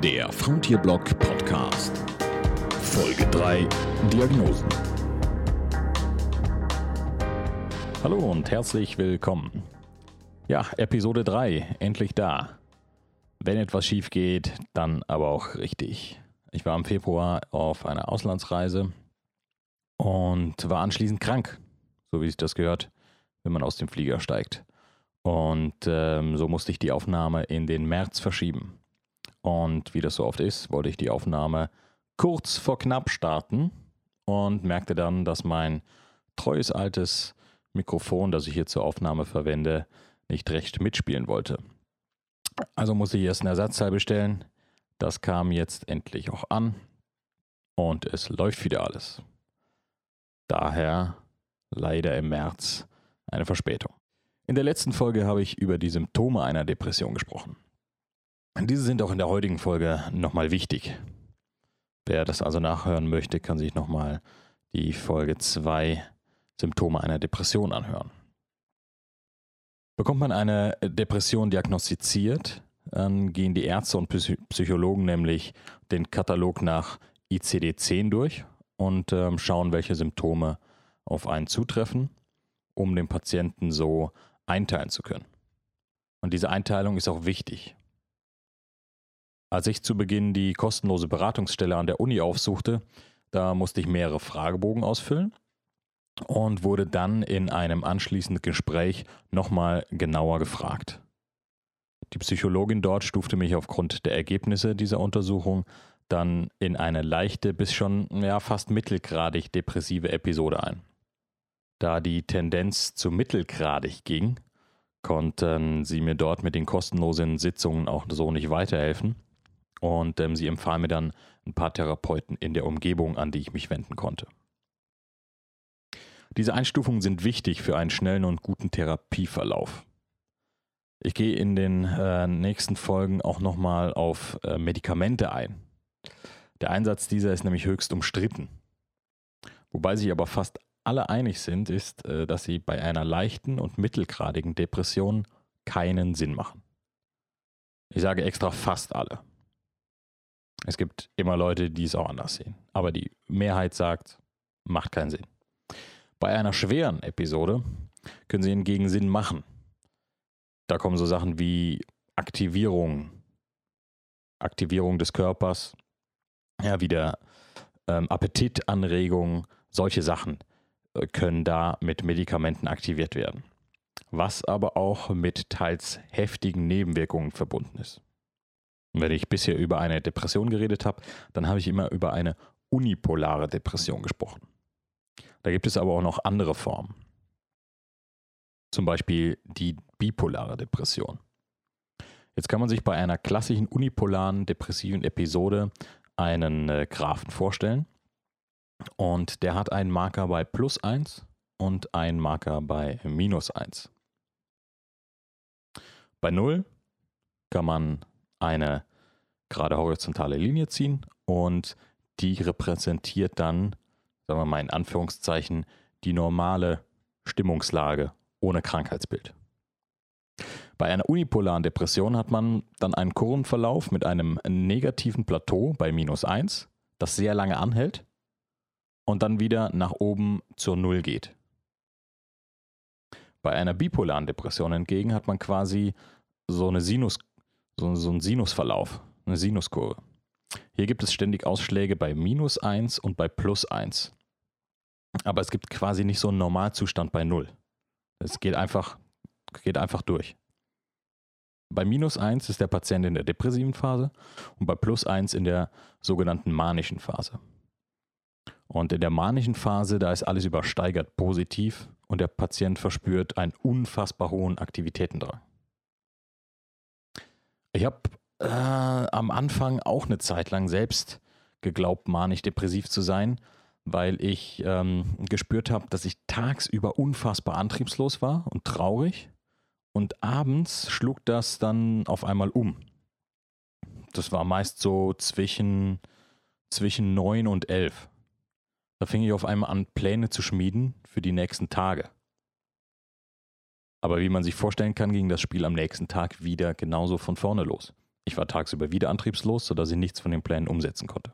Der Frontierblock Podcast. Folge 3 Diagnosen. Hallo und herzlich willkommen. Ja, Episode 3, endlich da. Wenn etwas schief geht, dann aber auch richtig. Ich war im Februar auf einer Auslandsreise und war anschließend krank, so wie sich das gehört, wenn man aus dem Flieger steigt. Und ähm, so musste ich die Aufnahme in den März verschieben. Und wie das so oft ist, wollte ich die Aufnahme kurz vor knapp starten und merkte dann, dass mein treues altes Mikrofon, das ich hier zur Aufnahme verwende, nicht recht mitspielen wollte. Also musste ich erst ein Ersatzteil bestellen. Das kam jetzt endlich auch an und es läuft wieder alles. Daher leider im März eine Verspätung. In der letzten Folge habe ich über die Symptome einer Depression gesprochen. Diese sind auch in der heutigen Folge nochmal wichtig. Wer das also nachhören möchte, kann sich nochmal die Folge 2 Symptome einer Depression anhören. Bekommt man eine Depression diagnostiziert, dann gehen die Ärzte und Psychologen nämlich den Katalog nach ICD-10 durch und äh, schauen, welche Symptome auf einen zutreffen, um den Patienten so einteilen zu können. Und diese Einteilung ist auch wichtig. Als ich zu Beginn die kostenlose Beratungsstelle an der Uni aufsuchte, da musste ich mehrere Fragebogen ausfüllen und wurde dann in einem anschließenden Gespräch nochmal genauer gefragt. Die Psychologin dort stufte mich aufgrund der Ergebnisse dieser Untersuchung dann in eine leichte bis schon ja, fast mittelgradig depressive Episode ein. Da die Tendenz zu mittelgradig ging, konnten sie mir dort mit den kostenlosen Sitzungen auch so nicht weiterhelfen. Und ähm, sie empfahlen mir dann ein paar Therapeuten in der Umgebung, an die ich mich wenden konnte. Diese Einstufungen sind wichtig für einen schnellen und guten Therapieverlauf. Ich gehe in den äh, nächsten Folgen auch nochmal auf äh, Medikamente ein. Der Einsatz dieser ist nämlich höchst umstritten. Wobei sich aber fast alle einig sind, ist, äh, dass sie bei einer leichten und mittelgradigen Depression keinen Sinn machen. Ich sage extra fast alle. Es gibt immer Leute, die es auch anders sehen. Aber die Mehrheit sagt, macht keinen Sinn. Bei einer schweren Episode können sie hingegen Sinn machen. Da kommen so Sachen wie Aktivierung, Aktivierung des Körpers, ja, wieder ähm, Appetitanregung, solche Sachen äh, können da mit Medikamenten aktiviert werden. Was aber auch mit teils heftigen Nebenwirkungen verbunden ist. Wenn ich bisher über eine Depression geredet habe, dann habe ich immer über eine unipolare Depression gesprochen. Da gibt es aber auch noch andere Formen. Zum Beispiel die bipolare Depression. Jetzt kann man sich bei einer klassischen unipolaren depressiven Episode einen äh, Graphen vorstellen. Und der hat einen Marker bei plus 1 und einen Marker bei minus 1. Bei 0 kann man eine gerade horizontale Linie ziehen und die repräsentiert dann, sagen wir mal in Anführungszeichen, die normale Stimmungslage ohne Krankheitsbild. Bei einer unipolaren Depression hat man dann einen Kurvenverlauf mit einem negativen Plateau bei minus 1, das sehr lange anhält und dann wieder nach oben zur Null geht. Bei einer bipolaren Depression hingegen hat man quasi so, eine Sinus, so, so einen Sinusverlauf, eine Sinuskurve. Hier gibt es ständig Ausschläge bei minus 1 und bei plus 1. Aber es gibt quasi nicht so einen Normalzustand bei 0. Es geht einfach, geht einfach durch. Bei minus 1 ist der Patient in der depressiven Phase und bei plus 1 in der sogenannten manischen Phase. Und in der manischen Phase, da ist alles übersteigert positiv und der Patient verspürt einen unfassbar hohen Aktivitätendrang. Ich habe äh, am Anfang auch eine Zeit lang selbst geglaubt, manisch-depressiv zu sein, weil ich ähm, gespürt habe, dass ich tagsüber unfassbar antriebslos war und traurig und abends schlug das dann auf einmal um. Das war meist so zwischen, zwischen 9 und 11. Da fing ich auf einmal an, Pläne zu schmieden für die nächsten Tage. Aber wie man sich vorstellen kann, ging das Spiel am nächsten Tag wieder genauso von vorne los. Ich war tagsüber wieder antriebslos, sodass ich nichts von den Plänen umsetzen konnte.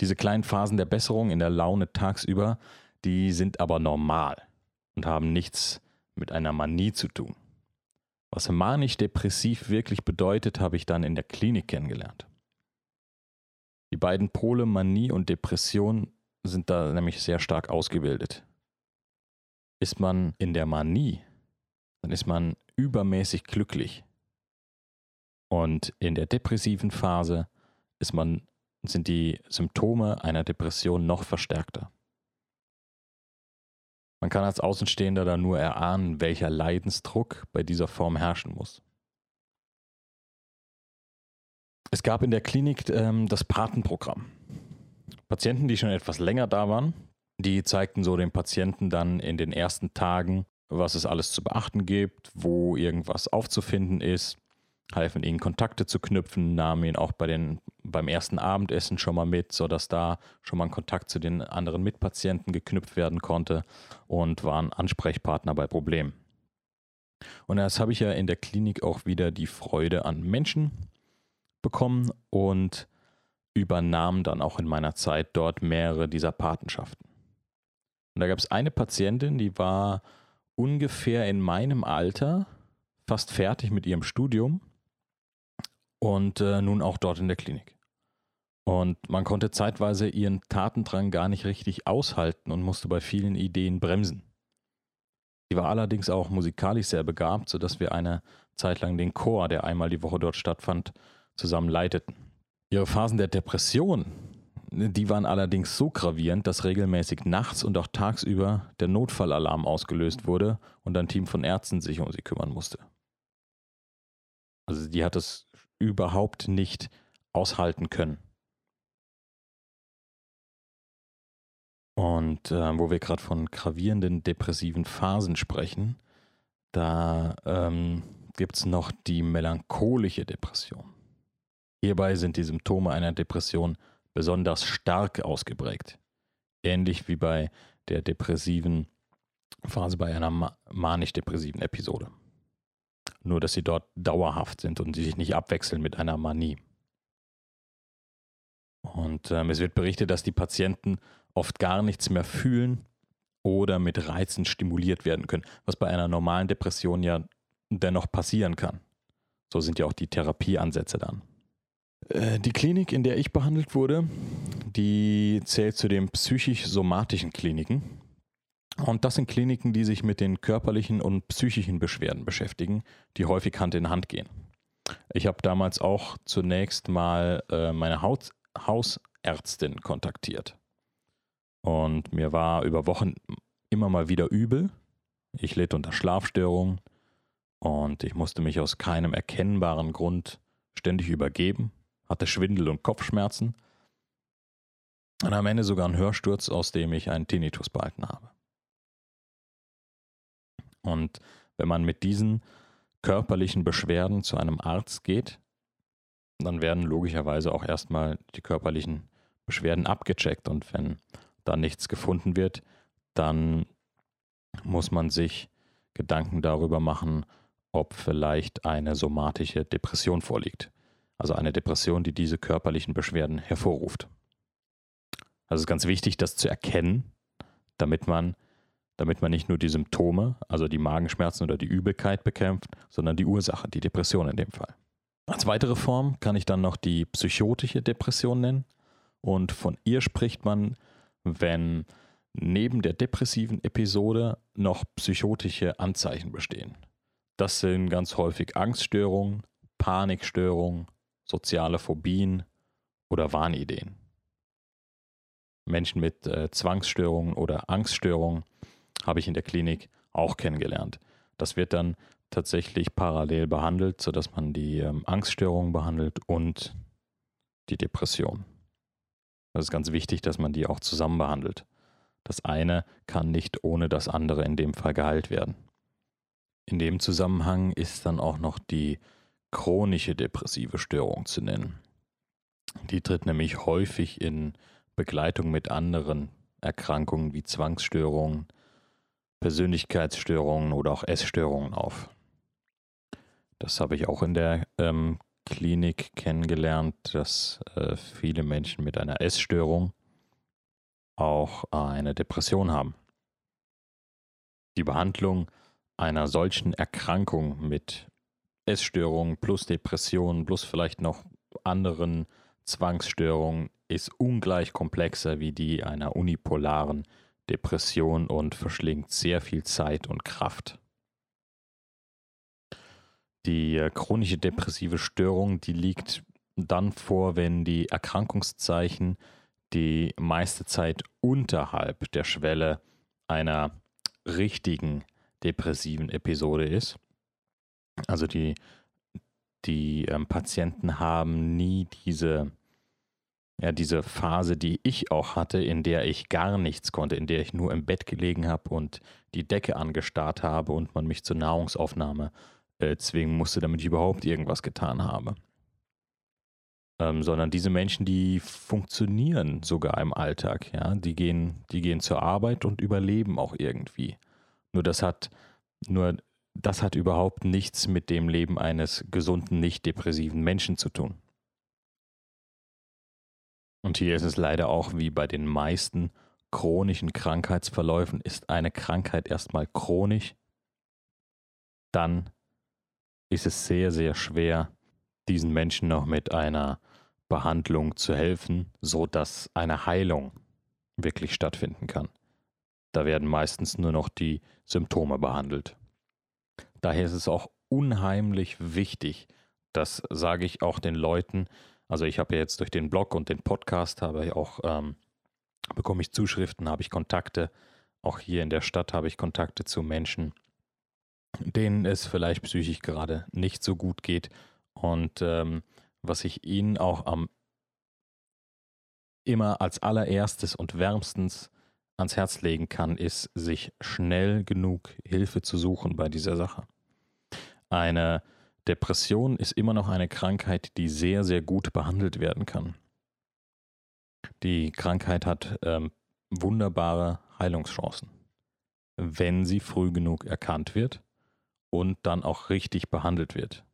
Diese kleinen Phasen der Besserung in der Laune tagsüber, die sind aber normal und haben nichts mit einer Manie zu tun. Was manisch-depressiv wirklich bedeutet, habe ich dann in der Klinik kennengelernt. Die beiden Pole Manie und Depression sind da nämlich sehr stark ausgebildet. Ist man in der Manie, dann ist man übermäßig glücklich. Und in der depressiven Phase ist man, sind die Symptome einer Depression noch verstärkter. Man kann als Außenstehender da nur erahnen, welcher Leidensdruck bei dieser Form herrschen muss. Es gab in der Klinik ähm, das Patenprogramm. Patienten, die schon etwas länger da waren, die zeigten so den Patienten dann in den ersten Tagen, was es alles zu beachten gibt, wo irgendwas aufzufinden ist, halfen ihnen Kontakte zu knüpfen, nahmen ihn auch bei den, beim ersten Abendessen schon mal mit, sodass da schon mal ein Kontakt zu den anderen Mitpatienten geknüpft werden konnte und waren Ansprechpartner bei Problemen. Und das habe ich ja in der Klinik auch wieder die Freude an Menschen bekommen und übernahm dann auch in meiner Zeit dort mehrere dieser Patenschaften. Und da gab es eine Patientin, die war ungefähr in meinem Alter, fast fertig mit ihrem Studium und äh, nun auch dort in der Klinik. Und man konnte zeitweise ihren Tatendrang gar nicht richtig aushalten und musste bei vielen Ideen bremsen. Sie war allerdings auch musikalisch sehr begabt, sodass wir eine Zeit lang den Chor, der einmal die Woche dort stattfand, zusammen leiteten. Ihre Phasen der Depression, die waren allerdings so gravierend, dass regelmäßig nachts und auch tagsüber der Notfallalarm ausgelöst wurde und ein Team von Ärzten sich um sie kümmern musste. Also die hat es überhaupt nicht aushalten können. Und äh, wo wir gerade von gravierenden depressiven Phasen sprechen, da ähm, gibt es noch die melancholische Depression. Hierbei sind die Symptome einer Depression besonders stark ausgeprägt. Ähnlich wie bei der depressiven Phase bei einer manisch-depressiven Episode. Nur, dass sie dort dauerhaft sind und sie sich nicht abwechseln mit einer Manie. Und ähm, es wird berichtet, dass die Patienten oft gar nichts mehr fühlen oder mit Reizen stimuliert werden können, was bei einer normalen Depression ja dennoch passieren kann. So sind ja auch die Therapieansätze dann. Äh, die Klinik, in der ich behandelt wurde, die zählt zu den psychisch-somatischen Kliniken. Und das sind Kliniken, die sich mit den körperlichen und psychischen Beschwerden beschäftigen, die häufig Hand in Hand gehen. Ich habe damals auch zunächst mal äh, meine Haut Hausärztin kontaktiert. Und mir war über Wochen immer mal wieder übel. Ich litt unter Schlafstörungen und ich musste mich aus keinem erkennbaren Grund ständig übergeben hatte Schwindel und Kopfschmerzen. Und am Ende sogar einen Hörsturz, aus dem ich einen Tinnitus behalten habe. Und wenn man mit diesen körperlichen Beschwerden zu einem Arzt geht, dann werden logischerweise auch erstmal die körperlichen Beschwerden abgecheckt. Und wenn da nichts gefunden wird, dann muss man sich Gedanken darüber machen, ob vielleicht eine somatische Depression vorliegt also eine Depression, die diese körperlichen Beschwerden hervorruft. Also es ist ganz wichtig, das zu erkennen, damit man, damit man nicht nur die Symptome, also die Magenschmerzen oder die Übelkeit bekämpft, sondern die Ursache, die Depression in dem Fall. Als weitere Form kann ich dann noch die psychotische Depression nennen. Und von ihr spricht man, wenn neben der depressiven Episode noch psychotische Anzeichen bestehen. Das sind ganz häufig Angststörungen, Panikstörungen, soziale Phobien oder Wahnideen. Menschen mit äh, Zwangsstörungen oder Angststörungen habe ich in der Klinik auch kennengelernt. Das wird dann tatsächlich parallel behandelt, sodass man die ähm, Angststörungen behandelt und die Depression. Das ist ganz wichtig, dass man die auch zusammen behandelt. Das eine kann nicht ohne das andere in dem Fall geheilt werden. In dem Zusammenhang ist dann auch noch die chronische depressive Störung zu nennen. Die tritt nämlich häufig in Begleitung mit anderen Erkrankungen wie Zwangsstörungen, Persönlichkeitsstörungen oder auch Essstörungen auf. Das habe ich auch in der ähm, Klinik kennengelernt, dass äh, viele Menschen mit einer Essstörung auch eine Depression haben. Die Behandlung einer solchen Erkrankung mit Essstörungen plus Depressionen plus vielleicht noch anderen Zwangsstörungen ist ungleich komplexer wie die einer unipolaren Depression und verschlingt sehr viel Zeit und Kraft. Die äh, chronische depressive Störung, die liegt dann vor, wenn die Erkrankungszeichen die meiste Zeit unterhalb der Schwelle einer richtigen depressiven Episode ist. Also die, die ähm, Patienten haben nie diese, ja, diese Phase, die ich auch hatte, in der ich gar nichts konnte, in der ich nur im Bett gelegen habe und die Decke angestarrt habe und man mich zur Nahrungsaufnahme äh, zwingen musste, damit ich überhaupt irgendwas getan habe. Ähm, sondern diese Menschen, die funktionieren sogar im Alltag, ja, die gehen, die gehen zur Arbeit und überleben auch irgendwie. Nur das hat, nur das hat überhaupt nichts mit dem Leben eines gesunden, nicht depressiven Menschen zu tun. Und hier ist es leider auch wie bei den meisten chronischen Krankheitsverläufen, ist eine Krankheit erstmal chronisch, dann ist es sehr, sehr schwer, diesen Menschen noch mit einer Behandlung zu helfen, so dass eine Heilung wirklich stattfinden kann. Da werden meistens nur noch die Symptome behandelt. Daher ist es auch unheimlich wichtig, das sage ich auch den Leuten. Also ich habe ja jetzt durch den Blog und den Podcast habe ich auch ähm, bekomme ich Zuschriften, habe ich Kontakte. Auch hier in der Stadt habe ich Kontakte zu Menschen, denen es vielleicht psychisch gerade nicht so gut geht. Und ähm, was ich ihnen auch am immer als allererstes und wärmstens ans Herz legen kann, ist, sich schnell genug Hilfe zu suchen bei dieser Sache. Eine Depression ist immer noch eine Krankheit, die sehr, sehr gut behandelt werden kann. Die Krankheit hat ähm, wunderbare Heilungschancen, wenn sie früh genug erkannt wird und dann auch richtig behandelt wird.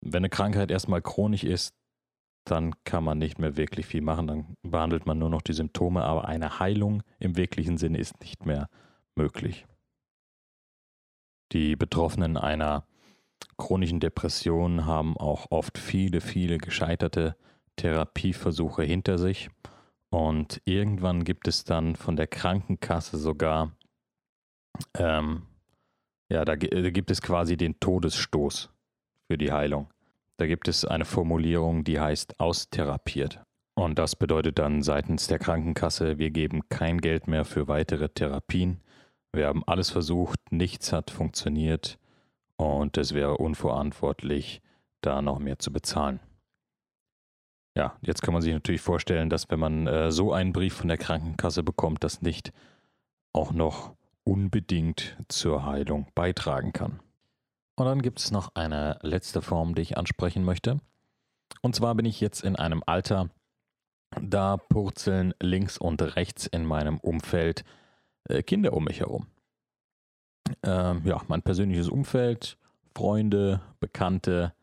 Wenn eine Krankheit erstmal chronisch ist, dann kann man nicht mehr wirklich viel machen, dann behandelt man nur noch die Symptome, aber eine Heilung im wirklichen Sinne ist nicht mehr möglich. Die Betroffenen einer chronischen Depression haben auch oft viele, viele gescheiterte Therapieversuche hinter sich. Und irgendwann gibt es dann von der Krankenkasse sogar, ähm, ja, da, da gibt es quasi den Todesstoß für die Heilung. Da gibt es eine Formulierung, die heißt austherapiert. Und das bedeutet dann seitens der Krankenkasse, wir geben kein Geld mehr für weitere Therapien. Wir haben alles versucht, nichts hat funktioniert und es wäre unverantwortlich, da noch mehr zu bezahlen. Ja, jetzt kann man sich natürlich vorstellen, dass wenn man äh, so einen Brief von der Krankenkasse bekommt, das nicht auch noch unbedingt zur Heilung beitragen kann. Und dann gibt es noch eine letzte Form, die ich ansprechen möchte. Und zwar bin ich jetzt in einem Alter, da purzeln links und rechts in meinem Umfeld äh, Kinder um mich herum. Ähm, ja, mein persönliches Umfeld, Freunde, Bekannte,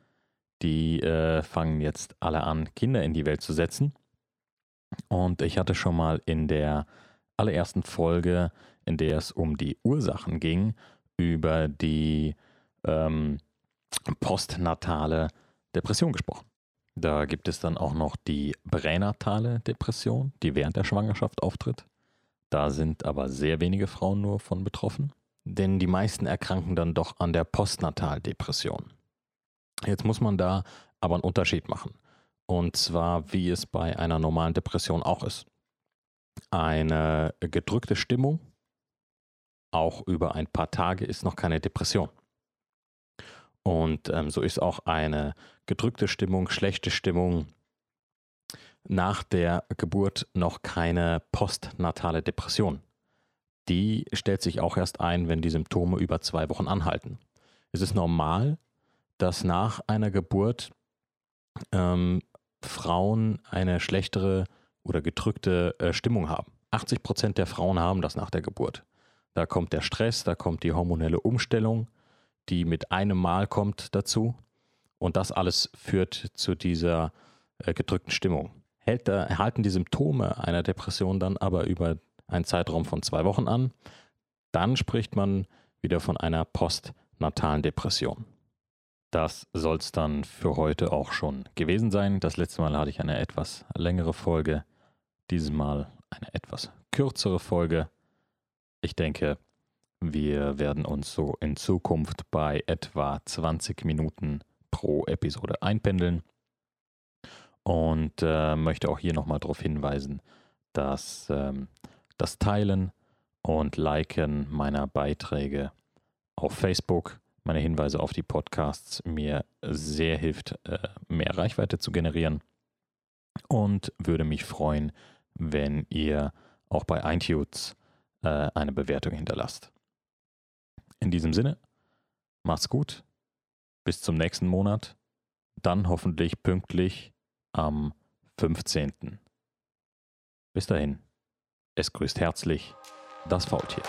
die äh, fangen jetzt alle an, Kinder in die Welt zu setzen. Und ich hatte schon mal in der allerersten Folge, in der es um die Ursachen ging, über die ähm, postnatale Depression gesprochen. Da gibt es dann auch noch die pränatale Depression, die während der Schwangerschaft auftritt. Da sind aber sehr wenige Frauen nur von betroffen, denn die meisten erkranken dann doch an der Postnataldepression. Jetzt muss man da aber einen Unterschied machen. Und zwar, wie es bei einer normalen Depression auch ist. Eine gedrückte Stimmung, auch über ein paar Tage, ist noch keine Depression. Und ähm, so ist auch eine gedrückte Stimmung, schlechte Stimmung, nach der Geburt noch keine postnatale Depression. Die stellt sich auch erst ein, wenn die Symptome über zwei Wochen anhalten. Es ist normal, dass nach einer Geburt ähm, Frauen eine schlechtere oder gedrückte äh, Stimmung haben. 80 Prozent der Frauen haben das nach der Geburt. Da kommt der Stress, da kommt die hormonelle Umstellung, die mit einem Mal kommt, dazu. Und das alles führt zu dieser äh, gedrückten Stimmung. Hält, äh, halten die Symptome einer Depression dann aber über einen Zeitraum von zwei Wochen an, dann spricht man wieder von einer postnatalen Depression. Das soll es dann für heute auch schon gewesen sein. Das letzte Mal hatte ich eine etwas längere Folge, dieses Mal eine etwas kürzere Folge. Ich denke, wir werden uns so in Zukunft bei etwa 20 Minuten pro Episode einpendeln. Und äh, möchte auch hier nochmal darauf hinweisen, dass ähm, das Teilen und Liken meiner Beiträge auf Facebook, meine Hinweise auf die Podcasts mir sehr hilft, äh, mehr Reichweite zu generieren. Und würde mich freuen, wenn ihr auch bei iTunes äh, eine Bewertung hinterlasst. In diesem Sinne, macht's gut, bis zum nächsten Monat, dann hoffentlich pünktlich am 15. Bis dahin, es grüßt herzlich das Faultier.